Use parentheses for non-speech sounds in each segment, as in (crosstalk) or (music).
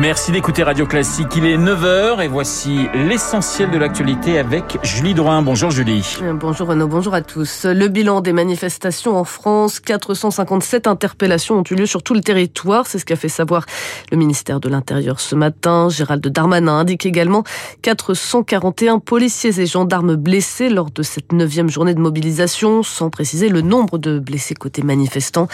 Merci d'écouter Radio Classique. Il est 9h et voici l'essentiel de l'actualité avec Julie Drouin. Bonjour Julie. Bonjour Renaud, bonjour à tous. Le bilan des manifestations en France, 457 interpellations ont eu lieu sur tout le territoire. C'est ce qu'a fait savoir le ministère de l'Intérieur ce matin. Gérald Darmanin indique également 441 policiers et gendarmes blessés lors de cette neuvième journée de mobilisation, sans préciser le nombre de blessés côté manifestants.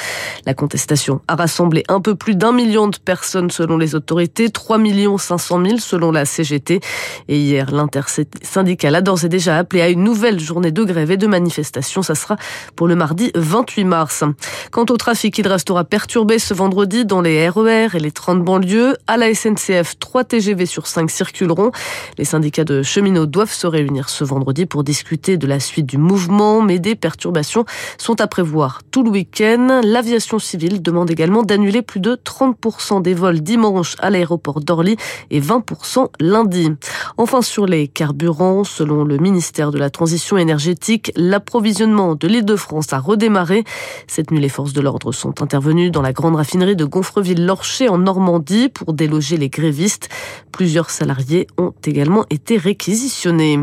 La contestation a rassemblé un peu plus d'un million de personnes selon les autorités 3 500 000 selon la CGT. Et hier, l'intersyndicale a d'ores et déjà appelé à une nouvelle journée de grève et de manifestation. Ça sera pour le mardi 28 mars. Quant au trafic, il restera perturbé ce vendredi dans les RER e et les 30 banlieues. À la SNCF, 3 TGV sur 5 circuleront. Les syndicats de cheminots doivent se réunir ce vendredi pour discuter de la suite du mouvement, mais des perturbations sont à prévoir tout le week-end. L'aviation civile demande également d'annuler plus de 30% des vols dimanche à l'aéroport d'Orly et 20% lundi. Enfin, sur les carburants, selon le ministère de la Transition énergétique, l'approvisionnement de l'Île-de-France a redémarré. Cette nuit, les forces de l'ordre sont intervenues dans la grande raffinerie de Gonfreville-Lorcher en Normandie pour déloger les grévistes. Plusieurs salariés ont également été réquisitionnés.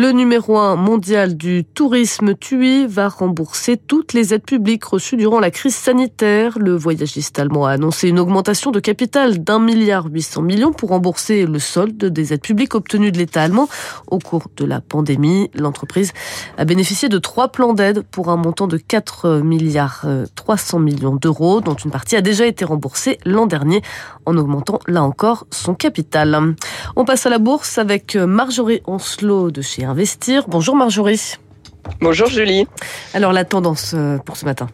Le numéro un mondial du tourisme, TUI, va rembourser toutes les aides publiques reçues durant la crise sanitaire. Le voyagiste allemand a annoncé une augmentation de capital d'un milliard 800 millions pour rembourser le solde des aides publiques obtenues de l'État allemand au cours de la pandémie. L'entreprise a bénéficié de trois plans d'aide pour un montant de 4 milliards 300 millions d'euros, dont une partie a déjà été remboursée l'an dernier en augmentant là encore son capital. On passe à la bourse avec Marjorie Onslot de chez Investir. Bonjour Marjorie. Bonjour Julie. Alors la tendance euh, pour ce matin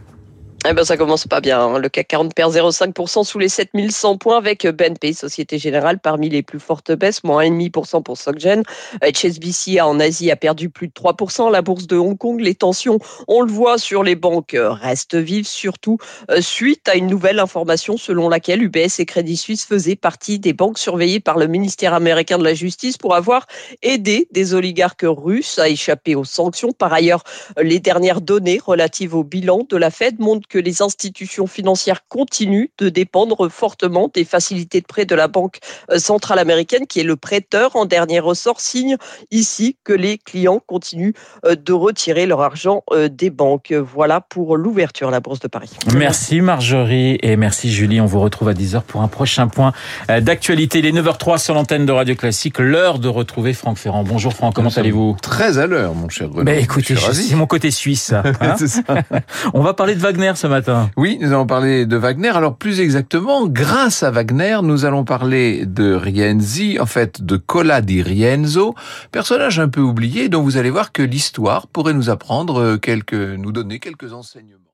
eh ben, ça commence pas bien. Hein. Le CAC 40 perd 0,5% sous les 7100 points avec BNP, Société Générale, parmi les plus fortes baisses, moins 1,5% pour SocGen. HSBC en Asie a perdu plus de 3%. La bourse de Hong Kong, les tensions, on le voit sur les banques, euh, restent vives, surtout euh, suite à une nouvelle information selon laquelle UBS et Crédit Suisse faisaient partie des banques surveillées par le ministère américain de la Justice pour avoir aidé des oligarques russes à échapper aux sanctions. Par ailleurs, les dernières données relatives au bilan de la Fed montrent que les institutions financières continuent de dépendre fortement des facilités de prêt de la Banque euh, centrale américaine, qui est le prêteur en dernier ressort, signe ici que les clients continuent euh, de retirer leur argent euh, des banques. Voilà pour l'ouverture à la Bourse de Paris. Merci Marjorie et merci Julie. On vous retrouve à 10h pour un prochain point d'actualité. Il est 9h03 sur l'antenne de Radio Classique. L'heure de retrouver Franck Ferrand. Bonjour Franck, comment allez-vous Très à l'heure, mon cher. Ben écoutez, c'est mon côté suisse. Hein (laughs) On va parler de Wagner Oui, nous allons parler de Wagner. Alors plus exactement, grâce à Wagner, nous allons parler de Rienzi, en fait de Cola di Rienzo, personnage un peu oublié dont vous allez voir que l'histoire pourrait nous apprendre quelques, nous donner quelques enseignements.